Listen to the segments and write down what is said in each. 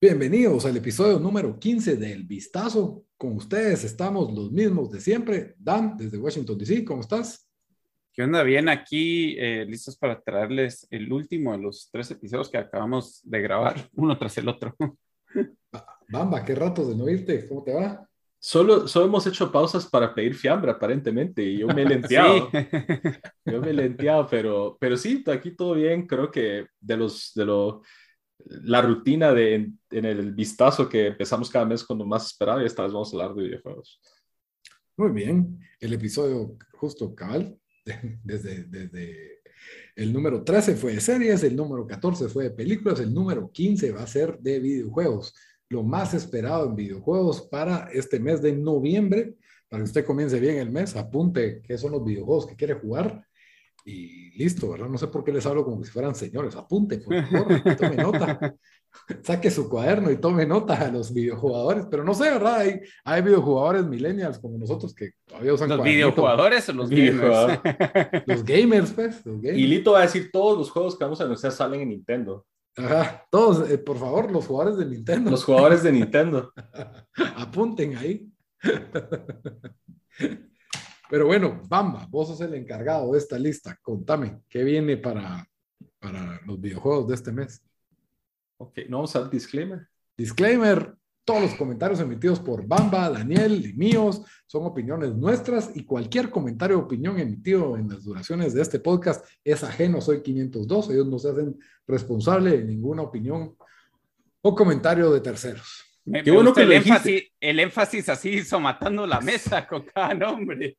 Bienvenidos al episodio número 15 del Vistazo. Con ustedes estamos los mismos de siempre. Dan, desde Washington, D.C., ¿cómo estás? ¿Qué onda? Bien, aquí eh, listos para traerles el último de los tres episodios que acabamos de grabar, uno tras el otro. Bamba, qué rato de no irte. ¿Cómo te va? Solo, solo hemos hecho pausas para pedir fiambre, aparentemente, y yo me he lenteado. Yo me he lenteado, pero, pero sí, aquí todo bien. Creo que de los, de lo, la rutina de en, el vistazo que empezamos cada mes cuando más esperaba, y esta vez vamos a hablar de videojuegos. Muy bien, el episodio justo cabal, desde, desde el número 13 fue de series, el número 14 fue de películas, el número 15 va a ser de videojuegos lo más esperado en videojuegos para este mes de noviembre. Para que usted comience bien el mes, apunte qué son los videojuegos que quiere jugar y listo, ¿verdad? No sé por qué les hablo como si fueran señores. Apunte, por favor, tome nota. Saque su cuaderno y tome nota a los videojugadores. Pero no sé, ¿verdad? Hay, hay videojugadores millennials como nosotros que todavía usan ¿Los videojugadores o los gamers? los gamers, pues. Los gamers. Y Lito va a decir todos los juegos que vamos a anunciar salen en Nintendo. Ajá, todos, eh, por favor, los jugadores de Nintendo. Los jugadores de Nintendo. Apunten ahí. Pero bueno, Bamba, vos sos el encargado de esta lista. Contame, ¿qué viene para, para los videojuegos de este mes? Ok, no vamos al disclaimer. Disclaimer, todos los comentarios emitidos por Bamba, Daniel y míos son opiniones nuestras y cualquier comentario o opinión emitido en las duraciones de este podcast es ajeno. Soy 502. Ellos no se hacen responsable de ninguna opinión o comentario de terceros. Qué bueno que el énfasis, el énfasis así hizo matando la mesa con cada nombre.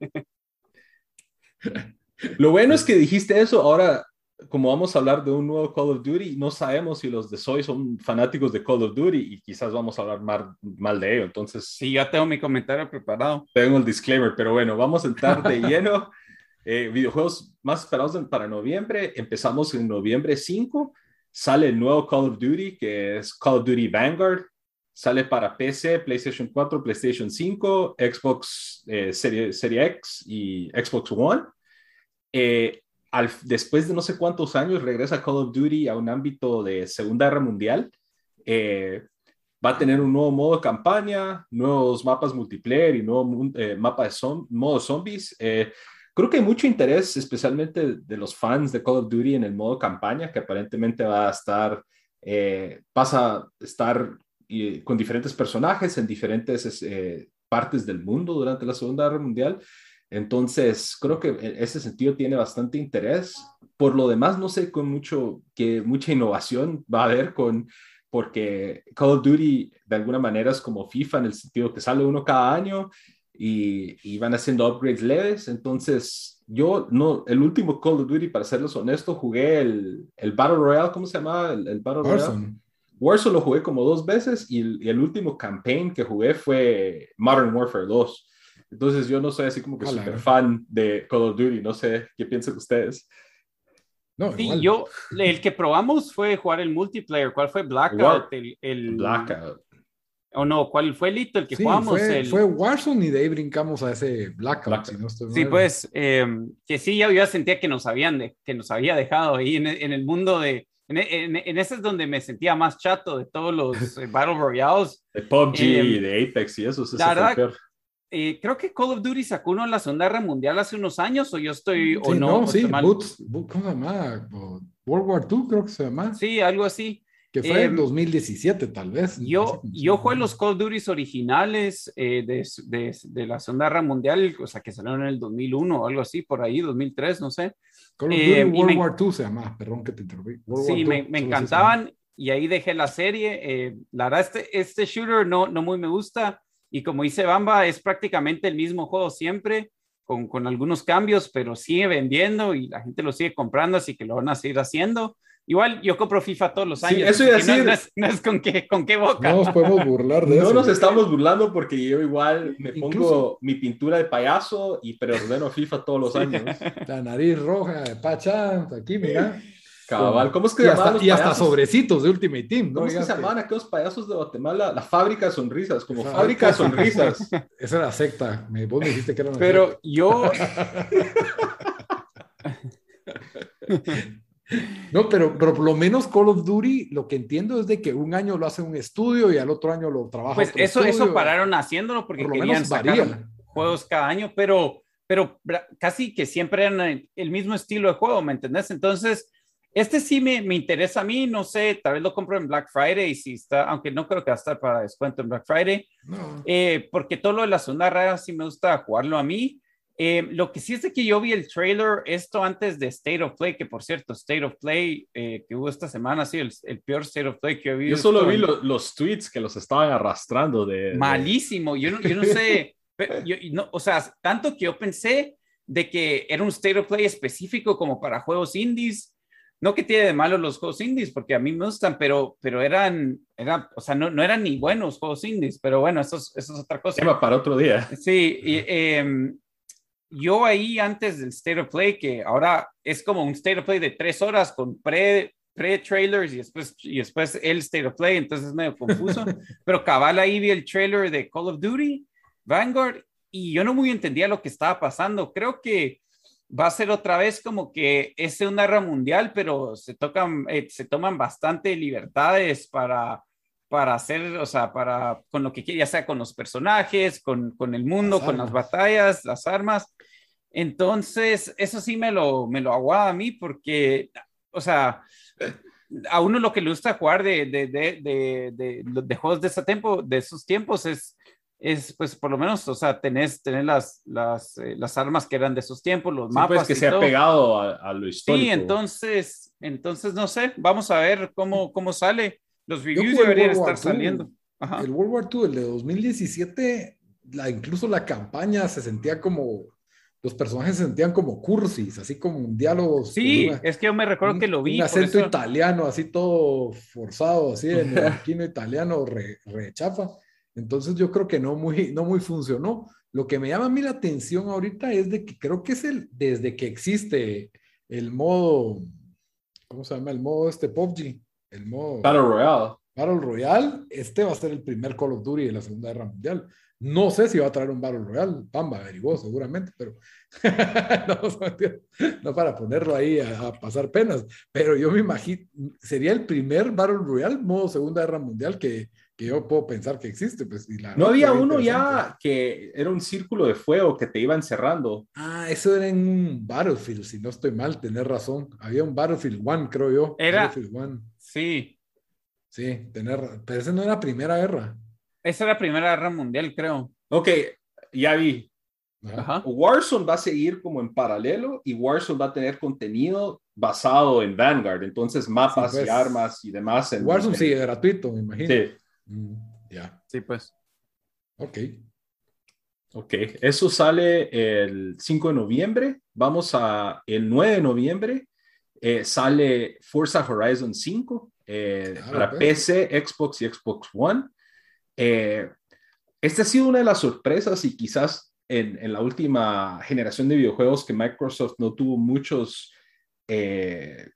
Lo bueno es que dijiste eso. Ahora como vamos a hablar de un nuevo Call of Duty, no sabemos si los de Soy son fanáticos de Call of Duty y quizás vamos a hablar mal, mal de ello. Entonces, sí, ya tengo mi comentario preparado. Tengo el disclaimer, pero bueno, vamos a entrar de lleno. Eh, videojuegos más esperados para noviembre. Empezamos en noviembre 5. Sale el nuevo Call of Duty, que es Call of Duty Vanguard. Sale para PC, PlayStation 4, PlayStation 5, Xbox eh, Serie, Serie X y Xbox One. Eh, después de no sé cuántos años regresa Call of Duty a un ámbito de Segunda Guerra Mundial. Eh, va a tener un nuevo modo de campaña, nuevos mapas multiplayer y nuevo eh, mapa de modo zombies. Eh, creo que hay mucho interés, especialmente de los fans de Call of Duty en el modo campaña, que aparentemente va a estar, pasa a estar con diferentes personajes en diferentes partes del mundo durante la Segunda Guerra Mundial. Entonces, creo que en ese sentido tiene bastante interés. Por lo demás, no sé con mucho, que mucha innovación va a haber con, porque Call of Duty de alguna manera es como FIFA en el sentido que sale uno cada año y, van haciendo upgrades leves. Entonces, yo no, el último Call of Duty, para serles honesto, jugué el, el Battle Royale, ¿cómo se llama? El, Battle Royale. Warzone lo jugué como dos veces y el, y el último campaign que jugué fue Modern Warfare 2. Entonces yo no soy así como que súper fan de Call of Duty, no sé qué piensan ustedes. No, sí, yo, el que probamos fue jugar el multiplayer. ¿Cuál fue Blackout? El, el, Blackout. O no, ¿cuál fue Lito el que jugamos? Fue, el... fue Warzone y de ahí brincamos a ese Blackout. sí, pues, em, que sí, yo ya sentía que nos, habían que nos había dejado ahí en, en el mundo de. En, en, ese es donde me sentía más chato de todos los eh, Battle Royales. De PUBG, eh, de Apex y eso. La verdad, eh, creo que Call of Duty sacó uno en la Segunda Guerra Mundial hace unos años, o yo estoy, o no. No, sí, Boots, ¿cómo se llama? World War II, creo que se llama. Sí, algo así. Que fue en 2017, em, tal vez. Yo, yo jugué los Call of Duty originales eh, de, de, de, la Segunda Guerra Mundial, o sea, que salieron en el 2001 o algo así, por ahí, 2003, no sé. Call of Duty em, World War II se llama, perdón que te interrumpí. sí, me, me encantaban y ahí dejé la serie. Eh, la verdad, este, este shooter no, no muy me gusta y como dice Bamba, es prácticamente el mismo juego siempre. con, con, algunos cambios, pero sigue vendiendo y la gente lo sigue comprando, así que lo van a seguir haciendo. Igual yo compro FIFA todos los años. Sí, eso iba a decir. No, es, con, qué, con qué boca. No nos podemos burlar de no eso. No nos estamos burlando porque yo igual me Incluso, pongo mi pintura de payaso y preordeno FIFA todos los años. La nariz roja de Pachan, aquí, mira. Cabal, ¿cómo es que y hasta, y hasta sobrecitos de Ultimate Team, ¿no? ¿Cómo es que se llamaban aquellos payasos de Guatemala? La fábrica de sonrisas, como fábrica de sonrisas. Esa era secta. Me, vos me dijiste que era una Pero secta. yo. No, pero, pero por lo menos Call of Duty, lo que entiendo es de que un año lo hace un estudio y al otro año lo trabaja Pues otro eso, estudio. eso pararon haciéndolo porque Por lo querían sacar juegos cada año, pero, pero casi que siempre eran el, el mismo estilo de juego, ¿me entendés? Entonces, este sí me, me, interesa a mí, no sé, tal vez lo compro en Black Friday, si está, aunque no creo que va a estar para descuento en Black Friday, No. eh, porque todo lo de la zona rara sí me gusta jugarlo a mí. Eh, lo que sí es de que yo vi el trailer, esto antes de State of Play, que por cierto, State of Play eh, que hubo esta semana, sí, el, el, peor State of Play que he visto. Yo solo vi lo, los tweets que los estaban arrastrando de... Malísimo, yo no, yo no sé, pero yo, no, o sea, tanto que yo pensé de que era un State of Play específico como para juegos indies, no que tiene de malo los juegos indies, porque a mí me gustan, pero, pero eran, eran, o sea, no, no eran ni buenos juegos indies, pero bueno, eso es, eso es otra cosa. Tema para otro día. Sí, y, eh, yo ahí antes del State of Play, que ahora es como un State of Play de tres horas con pre, pre-trailers y después, y después el State of Play, entonces es medio confuso, pero cabal ahí vi el trailer de Call of Duty, Vanguard, y yo no muy entendía lo que estaba pasando. Creo que va a ser otra vez como que es una guerra mundial, pero se, tocan, eh, se toman bastante libertades para, para hacer, o sea, para, con lo que quiera, ya sea con los personajes, con, con el mundo, Las con las batallas, las armas. Entonces, eso sí me lo, me lo aguada a mí porque, o sea, a uno lo que le gusta jugar de, de, de, de, de, de juegos de, ese tiempo, de esos tiempos es, es, pues, por lo menos, o sea, tenés, tenés las, las, eh, las armas que eran de esos tiempos, los Sí, mapas. pues que y se ha todo. pegado a, a lo histórico. Sí, entonces, entonces, no sé, vamos a ver cómo, cómo sale. Los reviews deberían War estar II. saliendo. Ajá. El World War II, el de 2017, la, incluso la campaña se sentía como, los personajes se sentían como cursis, así como diálogos. Sí, una- es que yo me recuerdo un- que lo vi. Un acento eso- italiano, así todo forzado, así en el italiano, re, re chafa. Entonces yo creo que no muy, no muy funcionó. Lo que me llama a mí la atención ahorita es de que creo que es el, desde que existe el modo, ¿cómo se llama? El modo este PUBG, el modo Battle Royale. Battle Royale, este va a ser el primer Call of Duty de la Segunda Guerra Mundial. No sé si va a traer un Battle Royale, Pamba averiguó seguramente, pero no, no para ponerlo ahí a, a, pasar penas, pero yo me imagino, sería el primer Battle Royale modo Segunda Guerra Mundial que, que yo puedo pensar que existe. Pues, y la No había uno ya que era un círculo de fuego que te iba encerrando. Ah, eso era en un Battlefield, si no estoy mal, tener razón. Había un Battlefield One, creo yo. Era- Battlefield One. Sí, Sí, tener, pero ese no era Primera Guerra. esa era la Primera Guerra Mundial, creo. Ok, ya vi. Ajá. Warzone va a seguir como en paralelo y Warzone va a tener contenido basado en Vanguard. Entonces, mapas Sí, pues. y armas y demás. en- Warzone en- sigue gratuito, me imagino. Sí, Mm, ya, Sí, pues. ok. ok. Eso sale el 5 de noviembre. Vamos a el 9 de noviembre. eh, sale Forza Horizon 5 eh, Ah, para. PC, Xbox y Xbox One. Eh, esta ha sido una de las sorpresas y quizás en, en la última generación de videojuegos que Microsoft no tuvo muchos eh,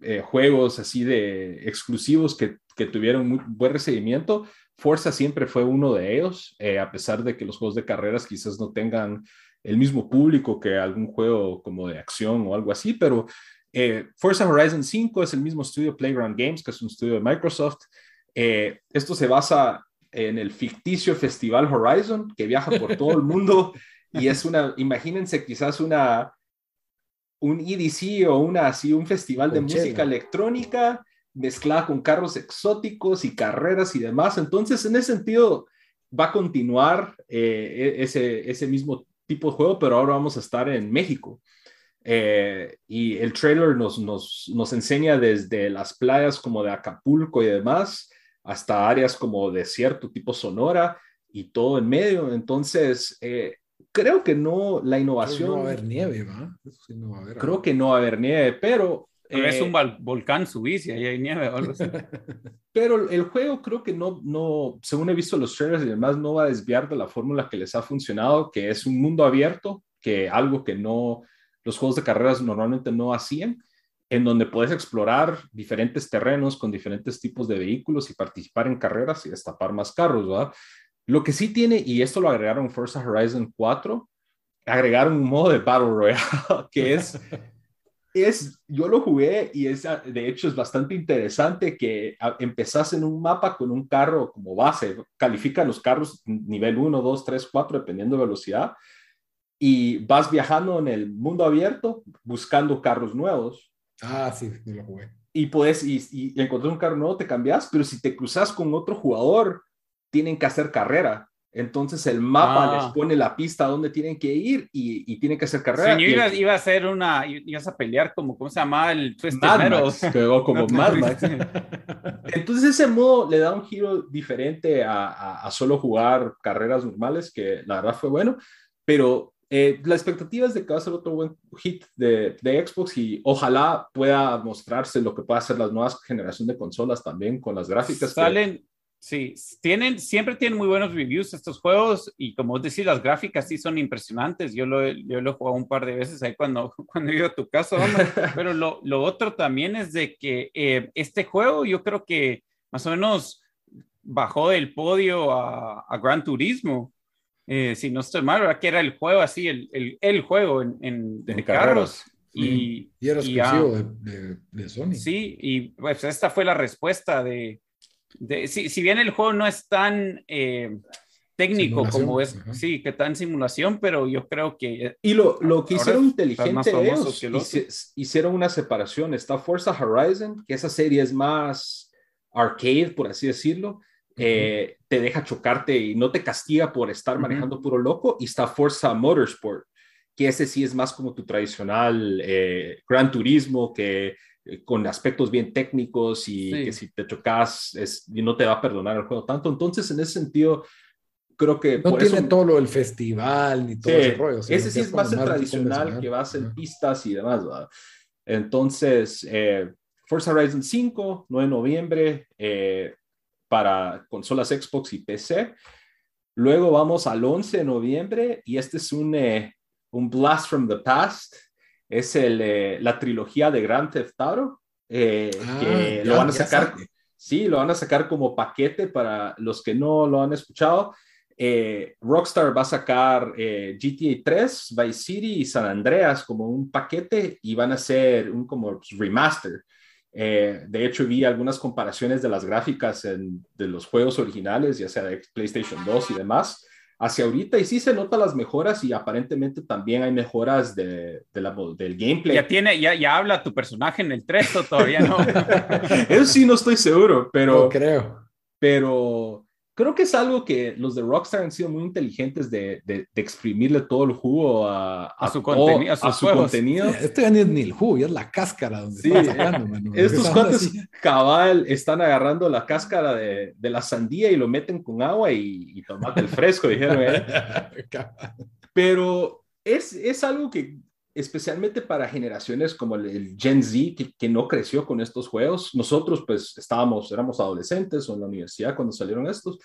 eh, juegos así de exclusivos que, que tuvieron muy buen recibimiento. Forza siempre fue uno de ellos, eh, a pesar de que los juegos de carreras quizás no tengan el mismo público que algún juego como de acción o algo así, pero eh, Forza Horizon 5 es el mismo estudio Playground Games, que es un estudio de Microsoft. Eh, esto se basa en el ficticio Festival Horizon, que viaja por todo el mundo y es una, imagínense quizás una, un EDC o una, así, un festival de música electrónica mezclada con carros exóticos y carreras y demás. Entonces, en ese sentido, va a continuar eh, ese, ese mismo tipo de juego, pero ahora vamos a estar en México. Eh, y el trailer nos, nos, nos enseña desde las playas como de Acapulco y demás, hasta áreas como desierto tipo Sonora y todo en medio. Entonces, eh, creo que no, la innovación, No va a haber nieve, ¿va? Eso sí no va a haber. creo que no va a haber nieve, pero... Es eh, un vol- volcán subís y ahí hay nieve o algo así. Pero el juego creo que no, no, según he visto los trailers y demás, no va a desviar de la fórmula que les ha funcionado, que es un mundo abierto, que algo que no, los juegos de carreras normalmente no hacían, en donde puedes explorar diferentes terrenos con diferentes tipos de vehículos y participar en carreras y destapar más carros, ¿verdad? Lo que sí tiene, y esto lo agregaron Forza Horizon 4, agregaron un modo de Battle Royale, que es es, yo lo jugué y es, de hecho es bastante interesante que a- empezás en un mapa con un carro como base, califican los carros nivel 1, 2, 3, 4, dependiendo de velocidad, y vas viajando en el mundo abierto buscando carros nuevos. Ah, sí, sí lo jugué. Y puedes, y, y encontrar un carro nuevo, te cambias, pero si te cruzas con otro jugador, tienen que hacer carrera. Entonces el mapa Ah. les pone la pista a donde tienen que ir y, y tienen que hacer Sí, carrera. el- iba, iba a hacer una, ibas a pelear como, ¿cómo se llama? El Mad. Max, que como Mad Max. Entonces ese modo le da un giro diferente a, a- a solo jugar carreras normales, que la verdad fue bueno, pero eh, la expectativa es de que va a ser otro buen hit de, de Xbox y ojalá pueda mostrarse lo que pueda hacer las nuevas generaciones de consolas también con las gráficas. que- Salen, sí, tienen, siempre tienen muy buenos reviews estos juegos y como vos decís, las gráficas sí son impresionantes. Yo lo, he- yo lo he jugado un par de veces ahí cuando, cuando iba a tu casa, pero lo, lo otro también es de que eh, este juego yo creo que más o menos bajó del podio a, a Gran Turismo. eh, si no estoy mal, ¿verdad? que era el juego así, el, el, el juego en, en, de carros. Y, Y era y, ah, exclusivo de, de, de Sony. Sí, y pues esta fue la respuesta de, de si, si bien el juego no es tan eh, técnico Simulación, como es, ajá. sí, que tan simulación, pero yo creo que Y lo, lo que hicieron inteligente ellos, hice- hicieron una separación. Está Forza Horizon, que esa serie es más arcade, por así decirlo. Eh, te deja chocarte y no te castiga por estar manejando puro loco. Y está Forza Motorsport, que ese sí es más como tu tradicional eh, Gran Turismo, que eh, con aspectos bien técnicos y Sí. que si te chocas es, y no te va a perdonar el juego tanto. Entonces, en ese sentido, creo que No por tiene eso- todo lo del festival ni todo Sí, ese rollo. sino ese sí es más el tradicional que vas en Ajá. pistas y demás. ¿verdad? Entonces, eh, Forza Horizon 5, 9 de noviembre, eh, para consolas Xbox y PC. Luego vamos al 11 de noviembre y este es un, eh, un Blast from the Past. Es el, eh, la trilogía de Grand Theft Auto, eh, Ah, que ya- lo van a sacar. Sí, lo van a sacar como paquete para los que no lo han escuchado. Eh, Rockstar va a sacar eh, GTA 3, Vice City y San Andreas como un paquete y van a hacer un como remaster. Eh, de hecho, vi algunas comparaciones de las gráficas en- de los juegos originales, ya sea de PlayStation 2 y demás, hacia ahorita y sí se notan las mejoras y aparentemente también hay mejoras de, de la- del gameplay. ya tiene, ya, ya habla tu personaje en el 3 o todavía no. Eso sí no estoy seguro, pero... No creo. pero creo que es algo que los de Rockstar han sido muy inteligentes de, de, de exprimirle todo el jugo a, A su todo- contenido, a a su contenido. Este ya ni es ni el jugo, ya es la cáscara donde Sí. sacando, mano. Estos así. cabal están agarrando la cáscara de, de la sandía y lo meten con agua y, y tomate el fresco, dijeron. ¿eh? Pero es, es algo que especialmente para generaciones como el, el Gen Z que, que no creció con estos juegos, nosotros pues estábamos, éramos adolescentes o en la universidad cuando salieron estos.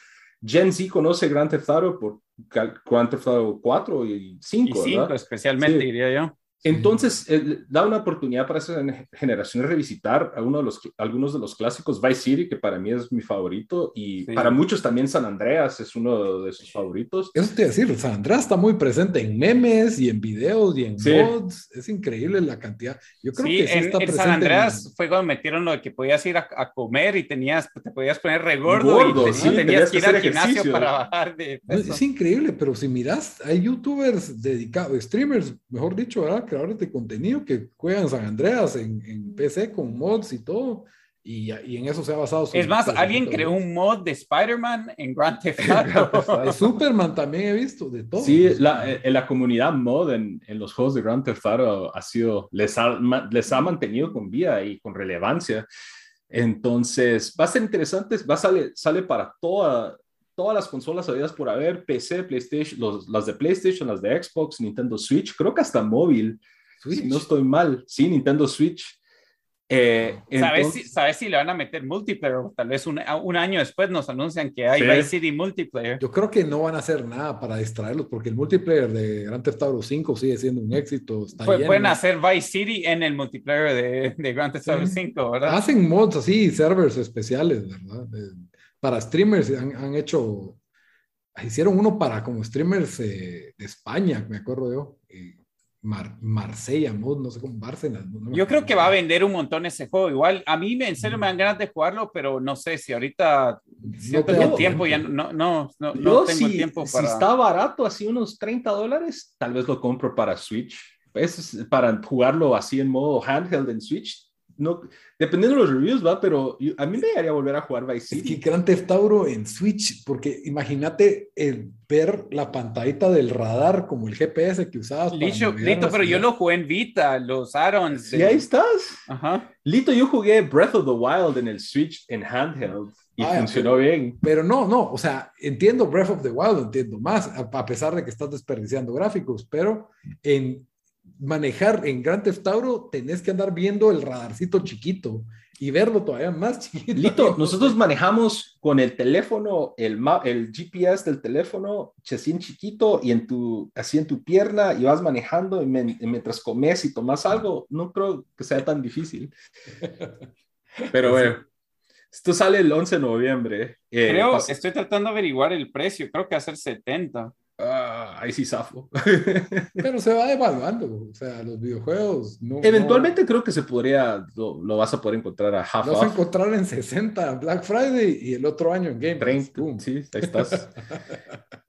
Gen Z conoce Grand Theft Auto por Grand Theft Auto 4 y 5, y 5 ¿verdad? especialmente, Sí. diría yo. Entonces, eh, da una oportunidad para esas generaciones revisitar a uno de los, algunos de los clásicos, Vice City, que para mí es mi favorito, y Sí. para muchos también San Andreas es uno de sus favoritos. Eso te decir, San Andrés está muy presente en memes y en videos y en Sí. mods. Es increíble la cantidad. Yo creo Sí, que sí en, está en presente. San Andreas en- fue cuando metieron lo de que podías ir a, a comer y tenías, te podías poner regordo Gordo, y te- sí, tenías, tenías que ir al gimnasio para bajar de No, peso. Es increíble, pero si miras, hay youtubers dedicados, streamers, mejor dicho, ¿verdad? Creadores de contenido que juegan San Andreas en, en PC con mods y todo, y, y en eso se ha basado. Es más, alguien creó un mod de Spider-Man en Grand Theft Auto. De Superman también he visto, de todo. Sí, la, eh, la comunidad mod en, en los juegos de Grand Theft Auto ha sido, les ha, ma- les ha mantenido con vida y con relevancia. Entonces, va a ser interesante, va a sale, sale para toda, todas las consolas habidas por haber, PC, PlayStation, los, las de PlayStation, las de Xbox, Nintendo Switch, creo que hasta móvil. Switch. Si no estoy mal. Sí, Nintendo Switch. Eh, ¿Sabes, entonces- si, ¿Sabes si le van a meter multiplayer? O Tal vez un, un año después nos anuncian que hay Sí. Vice City multiplayer. Yo creo que no van a hacer nada para distraerlos porque el multiplayer de Grand Theft Auto 5 sigue siendo un éxito. Está Pu- lleno. pueden hacer Vice City en el multiplayer de, de Grand Theft Auto Sí. 5, ¿verdad? Hacen mods así, servers especiales, ¿verdad? De- para streamers han, han hecho, hicieron uno para como streamers eh, de España, me acuerdo yo. Mar- Marsella mod, no sé cómo, Bárcenas. no- no Yo creo que va a vender un montón ese juego. Igual, a mí me- en serio me dan ganas de jugarlo, pero no sé si ahorita siento te que el tiempo ya no, no, no, no tengo si, tiempo si para... está barato, así unos 30 dólares, tal vez lo compro para Switch. Es para jugarlo así en modo handheld en Switch. No, dependiendo de los reviews, va, pero yo- a mí me haría volver a jugar Vice Es que City. Grand Theft Auto en Switch, porque imagínate el ver la pantallita del radar como el GPS que usabas. listo, la pero yo ciudad. lo jugué en Vita, los add-ons. Y ahí estás. Ajá. Lito, yo jugué Breath of the Wild en el Switch en handheld y Ah, funcionó bien. Pero no, no, o sea, entiendo Breath of the Wild, entiendo más, a, a pesar de que estás desperdiciando gráficos, pero en manejar en Grand Theft Auto tenés que andar viendo el radarcito chiquito y verlo todavía más chiquito. Lito, nosotros manejamos con el teléfono, el, GPS del teléfono, así en chiquito y en tu, así en tu pierna y vas manejando y, men- y mientras comes y tomas algo, no creo que sea tan difícil. Pero bueno, esto sale el 11 de noviembre. Eh, Creo, estoy tratando de averiguar el precio, creo que va a ser 70. Ah, ahí sí zafo. Pero se va evaluando, o sea, los videojuegos no. Eventualmente creo que se podría, lo, lo vas a poder encontrar a half lo vas a encontrar en 60 Black Friday y el otro año en Game Pass. 30, Pum. sí, ahí estás.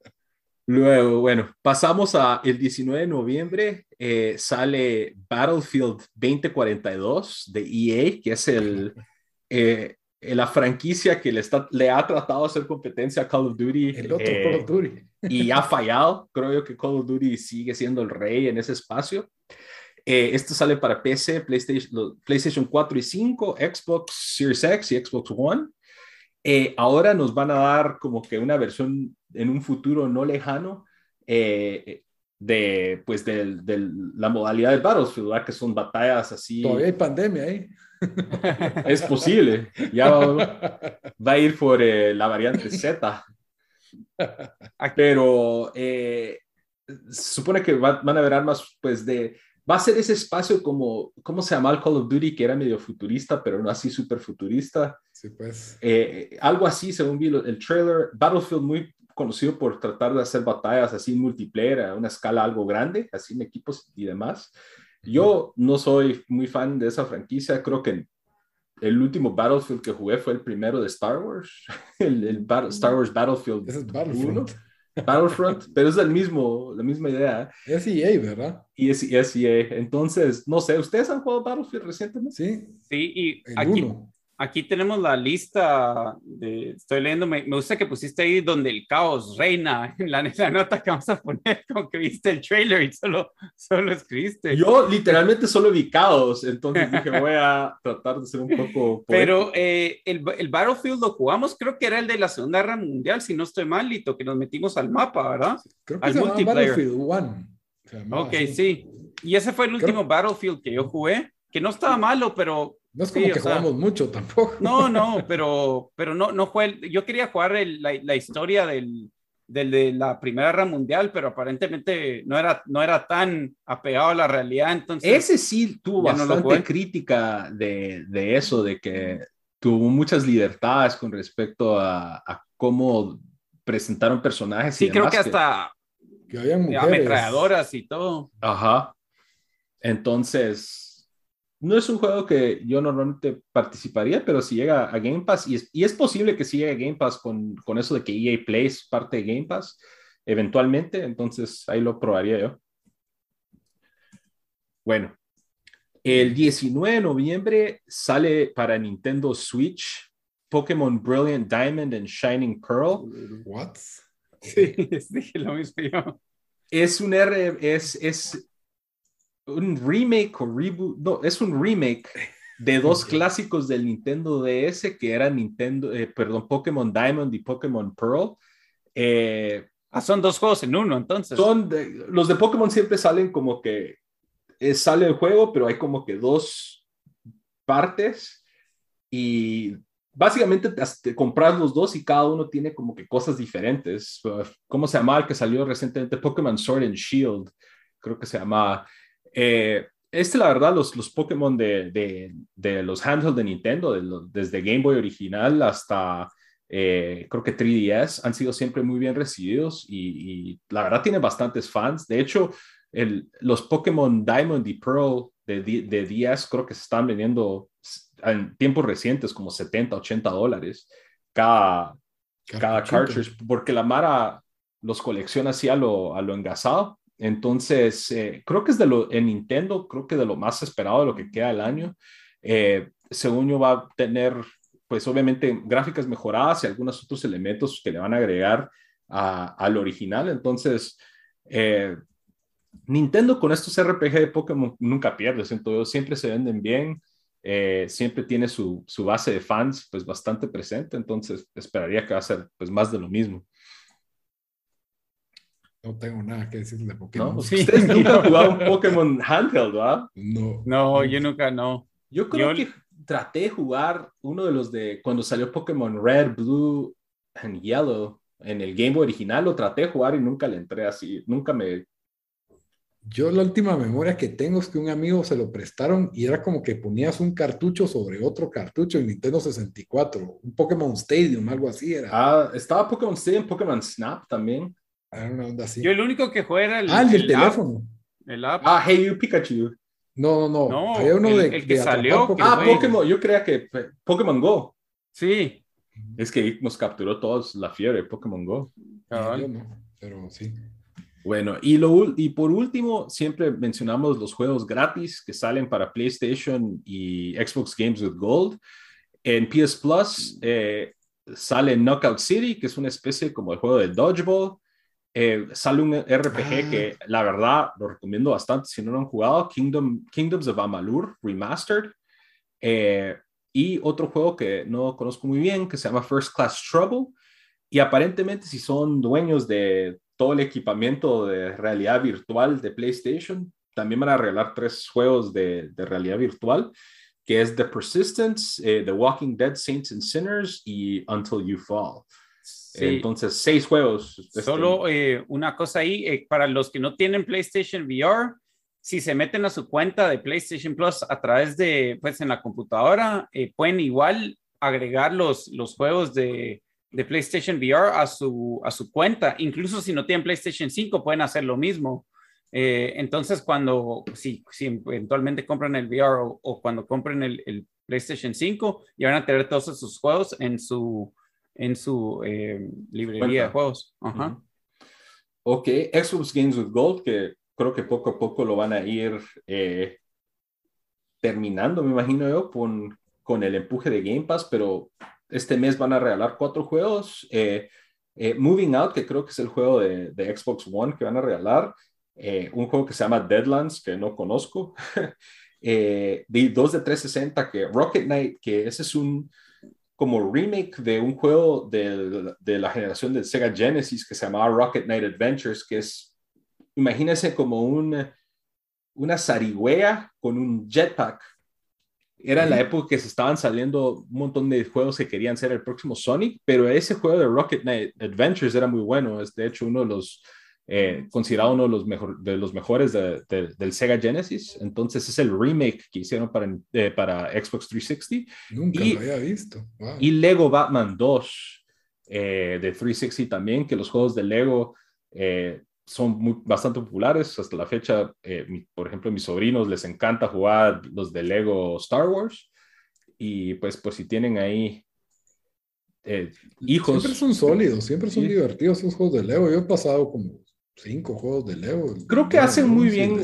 Luego, bueno, pasamos a el 19 de noviembre, eh, sale Battlefield 2042 de EA, que es el, eh, la franquicia que le, está, le ha tratado de hacer competencia a Call of Duty El otro eh, Call of Duty. y ha fallado. Creo yo que Call of Duty sigue siendo el rey en ese espacio. Eh, esto sale para PC, PlayStation, PlayStation 4 y 5, Xbox Series X y Xbox One. Eh, ahora nos van a dar como que una versión en un futuro no lejano eh, de, pues, del- del- la modalidad de Battlefield, ¿verdad? que son batallas así. Todavía hay pandemia ahí. Es posible. Ya va, va a ir por eh, la variante Z. Pero eh, se supone que va- van a haber armas, pues, de... Va a ser ese espacio como, ¿cómo se llama el Call of Duty? Que era medio futurista, pero no así súper futurista. Sí, pues. Eh, algo así, según vi el trailer. Battlefield muy conocido por tratar de hacer batallas así multiplayer a una escala algo grande, así en equipos y demás. Yo no soy muy fan de esa franquicia. Creo que el último Battlefield que jugué fue el primero de Star Wars, el, el Battle- Star Wars Battlefield Ese es 1, Battlefront. Battlefront, pero es el mismo, la misma idea. Es EA, ¿verdad? Y es, y es EA. Entonces, no sé, ¿ustedes han jugado Battlefield recientemente? Sí, Sí, y el aquí, uno. Aquí tenemos la lista de, estoy leyendo, me, me gusta que pusiste ahí donde el caos reina en la, en la nota que vamos a poner, como que viste el trailer y solo, solo escribiste. Yo literalmente solo vi caos, entonces dije, voy a tratar de ser un poco... Pero eh, el, el Battlefield lo jugamos, creo que era el de la Segunda Guerra Mundial, si no estoy mal, Lito, que nos metimos al mapa, ¿verdad? Creo que al se multiplayer. Battlefield One. Se Ok, así. sí. Y ese fue el Creo- último Battlefield que yo jugué, que no estaba malo, pero No es como que sea, jugamos mucho tampoco. no, no, pero, pero no, no fue. el- yo quería jugar el- la, la historia del, del de la Primera Guerra Mundial, pero aparentemente no era, no era tan apegado a la realidad. Entonces, Ese sí tuvo no bastante crítica de, de eso, de que tuvo muchas libertades con respecto a, a cómo presentaron personajes. y sí, creo demás que hasta Que habían mujeres. ametralladoras y todo. Ajá. Entonces, no es un juego que yo normalmente participaría, pero si llega a Game Pass, y es, y es posible que sí llegue a Game Pass con, con eso de que EA Play es parte de Game Pass eventualmente, entonces ahí lo probaría yo. Bueno, el 19 de noviembre sale para Nintendo Switch Pokémon Brilliant Diamond and Shining Pearl. What? Sí, dije lo mismo yo. es un R, es, es un remake o reboot, no, es un remake de dos clásicos del Nintendo DS que eran Nintendo, eh, perdón, Pokémon Diamond y Pokémon Pearl. Eh, ah, son dos juegos en uno, entonces. Son los de Pokémon siempre salen como que sale el juego, pero hay como que dos partes y básicamente te, compras los dos y cada uno tiene como que cosas diferentes. ¿Cómo se llama el que salió recientemente? Pokémon Sword and Shield, creo que se llama. Eh, este, la verdad, los, los Pokémon de, de, de los handheld de Nintendo, desde Game Boy original hasta eh, creo que 3DS, han sido siempre muy bien recibidos y, y la verdad tiene bastantes fans. De hecho, el, los Pokémon Diamond y Pearl de, de 10 creo que se están vendiendo en tiempos recientes como 70, 80 dólares cada, cada cartridge, porque la Mara los colecciona así a lo, a lo engasado. Entonces, eh, creo que es de lo, en Nintendo, creo que de lo más esperado de lo que queda el año. Eh, según yo va a tener, pues obviamente, gráficas mejoradas y algunos otros elementos que le van a agregar al original. Entonces, eh, Nintendo con estos RPG de Pokémon nunca pierde, siento siempre se venden bien, siempre tiene su, su, base de fans pues bastante presente, entonces esperaría que va a ser pues más de lo mismo. No tengo nada que decir de Pokémon. sí. Ustedes nunca han jugado un Pokémon handheld, ¿verdad? No. No, yo nunca, no. Yo creo que traté de jugar uno de los de cuando salió Pokémon Red, Blue and Yellow en el Game Boy original, lo traté de jugar y nunca le entré así, nunca me yo la última memoria que tengo es que un amigo se lo prestaron y era como que ponías un cartucho sobre otro cartucho en Nintendo 64, un Pokémon Stadium, algo así era. Ah, estaba Pokémon Stadium, Pokémon Snap también. Era una onda así. Yo el único que juega era el, ah, el del teléfono. el app. Ah, Hey You Pikachu. No, no, no. No, Había uno el, de, el que de salió. Pokémon. Ah, Pokémon, yo creía que Pokémon Go. Sí. Es que nos capturó todos la fiebre de Pokémon Go. Yo no, pero sí. Bueno, y, lo, y por último, siempre mencionamos los juegos gratis que salen para PlayStation y Xbox Games with Gold. En PS Plus eh, sale Knockout City, que es una especie como el juego de Dodgeball. Eh, sale un RPG que la verdad lo recomiendo bastante si no lo han jugado, Kingdom, Kingdoms of Amalur Remastered. Eh, y otro juego que no conozco muy bien, que se llama First Class Trouble. Y aparentemente si son dueños de todo el equipamiento de realidad virtual de PlayStation. También van a regalar tres juegos de, de realidad virtual, que es The Persistence, eh, The Walking Dead, Saints and Sinners y Until You Fall. Entonces, seis juegos. Este, Solo eh, una cosa ahí, eh, para los que no tienen PlayStation VR, si se meten a su cuenta de PlayStation Plus a través de, pues en la computadora, pueden igual agregar los, los juegos de, de PlayStation VR a su, a su cuenta. Incluso si no tienen PlayStation 5, pueden hacer lo mismo. Eh, entonces, cuando, si, si, eventualmente compran el VR o, cuando compren el, el, PlayStation 5, ya van a tener todos esos juegos en su, en su eh, librería de juegos. Ajá. Ok, Xbox Games with Gold, que creo que poco a poco lo van a ir eh, terminando, me imagino yo, con, con el empuje de Game Pass, pero este mes van a regalar cuatro juegos. Eh, eh, Moving Out, que creo que es el juego de, Xbox One que van a regalar. Eh, un juego que se llama Deadlands, que no conozco. de dos de 360, que Rocket Knight, que ese es un como remake de un juego de, de la generación del Sega Genesis que se llamaba Rocket Knight Adventures, que es, imagínense como un, una zarigüeya con un jetpack era en la época que se estaban saliendo un montón de juegos que querían ser el próximo Sonic, pero ese juego de Rocket Knight Adventures era muy bueno. Es de hecho uno de los, eh, considerado uno de los, mejor, de los mejores del Sega Genesis. Entonces es el remake que hicieron para, eh, para Xbox 360. Nunca lo había visto. Y Lego Batman 2 eh, de 360 también, que los juegos de Lego son muy, bastante populares hasta la fecha. Eh, por ejemplo, mis sobrinos les encanta jugar los de Lego Star Wars. Y pues, pues si tienen ahí eh, hijos. Siempre son sólidos, siempre son divertidos esos juegos de Lego. Yo he pasado como cinco juegos de Lego. Creo que hacen muy bien.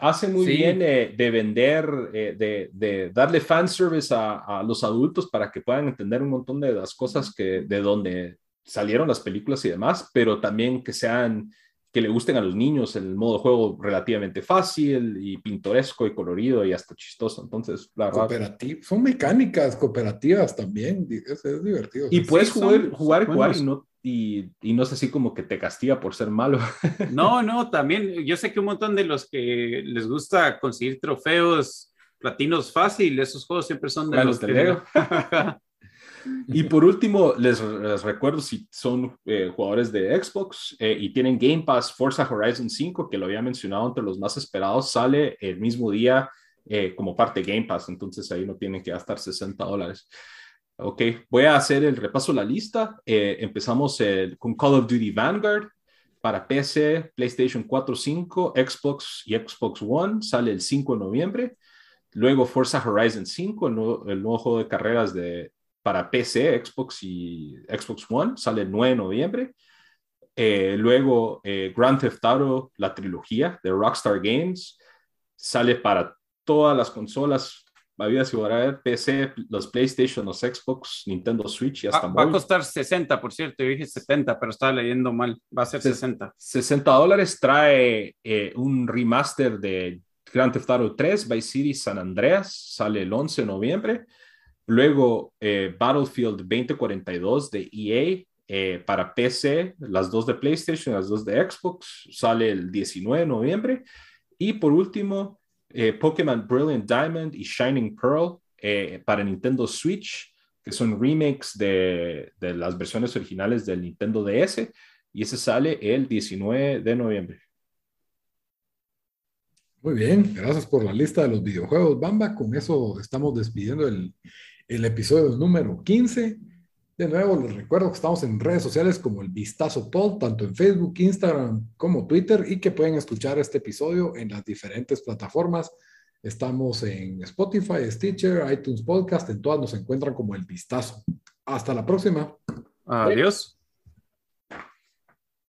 hacen muy bien eh, de vender, de, de, darle fanservice a, a los adultos para que puedan entender un montón de las cosas que de donde salieron las películas y demás, pero también que sean que le gusten a los niños, el modo de juego relativamente fácil y pintoresco y colorido y hasta chistoso. Entonces, la Son mecánicas cooperativas también, es, divertido. Y puedes jugar, jugar, jugar y no, y, y, no es así como que te castiga por ser malo. No, no, también yo sé que un montón de los que les gusta conseguir trofeos platinos fácil, esos juegos siempre son de los, de Y por último, les, recuerdo si son eh, jugadores de Xbox eh, y tienen Game Pass, Forza Horizon 5, que lo había mencionado entre los más esperados, sale el mismo día eh, como parte de Game Pass, entonces ahí no tienen que gastar 60 dólares. Ok, voy a hacer el repaso de la lista. empezamos con Call of Duty Vanguard para PC, PlayStation 4, 5, Xbox y Xbox One, sale el 5 de noviembre. Luego Forza Horizon 5, el nuevo juego de carreras de, para PC, Xbox y Xbox One, sale el 9 de noviembre. Eh, luego eh, Grand Theft Auto, la trilogía de Rockstar Games, sale para todas las consolas, vida si a PC, los PlayStation, los Xbox, Nintendo Switch y hasta Va, va a costar 60, por cierto, yo dije 70, pero estaba leyendo mal, va a ser 60. 60 dólares trae eh, un remaster de Grand Theft Auto 3, Vice City, San Andreas, sale el 11 de noviembre. Luego, eh, Battlefield 2042 de EA eh, para PC, las dos de PlayStation, las dos de Xbox, sale el 19 de noviembre. Y por último, eh, Pokémon Brilliant Diamond y Shining Pearl para Nintendo Switch, que son remakes de, de las versiones originales del Nintendo DS. Y ese sale el 19 de noviembre. Muy bien, gracias por la lista de los videojuegos, Bamba. Con eso estamos despidiendo el, el episodio número 15. De nuevo, les recuerdo que estamos en redes sociales como el Vistazo Pod, tanto en Facebook, Instagram como Twitter, y que pueden escuchar este episodio en las diferentes plataformas. Estamos en Spotify, Stitcher, iTunes Podcast, en todas nos encuentran como el Vistazo. Hasta la próxima. Adiós.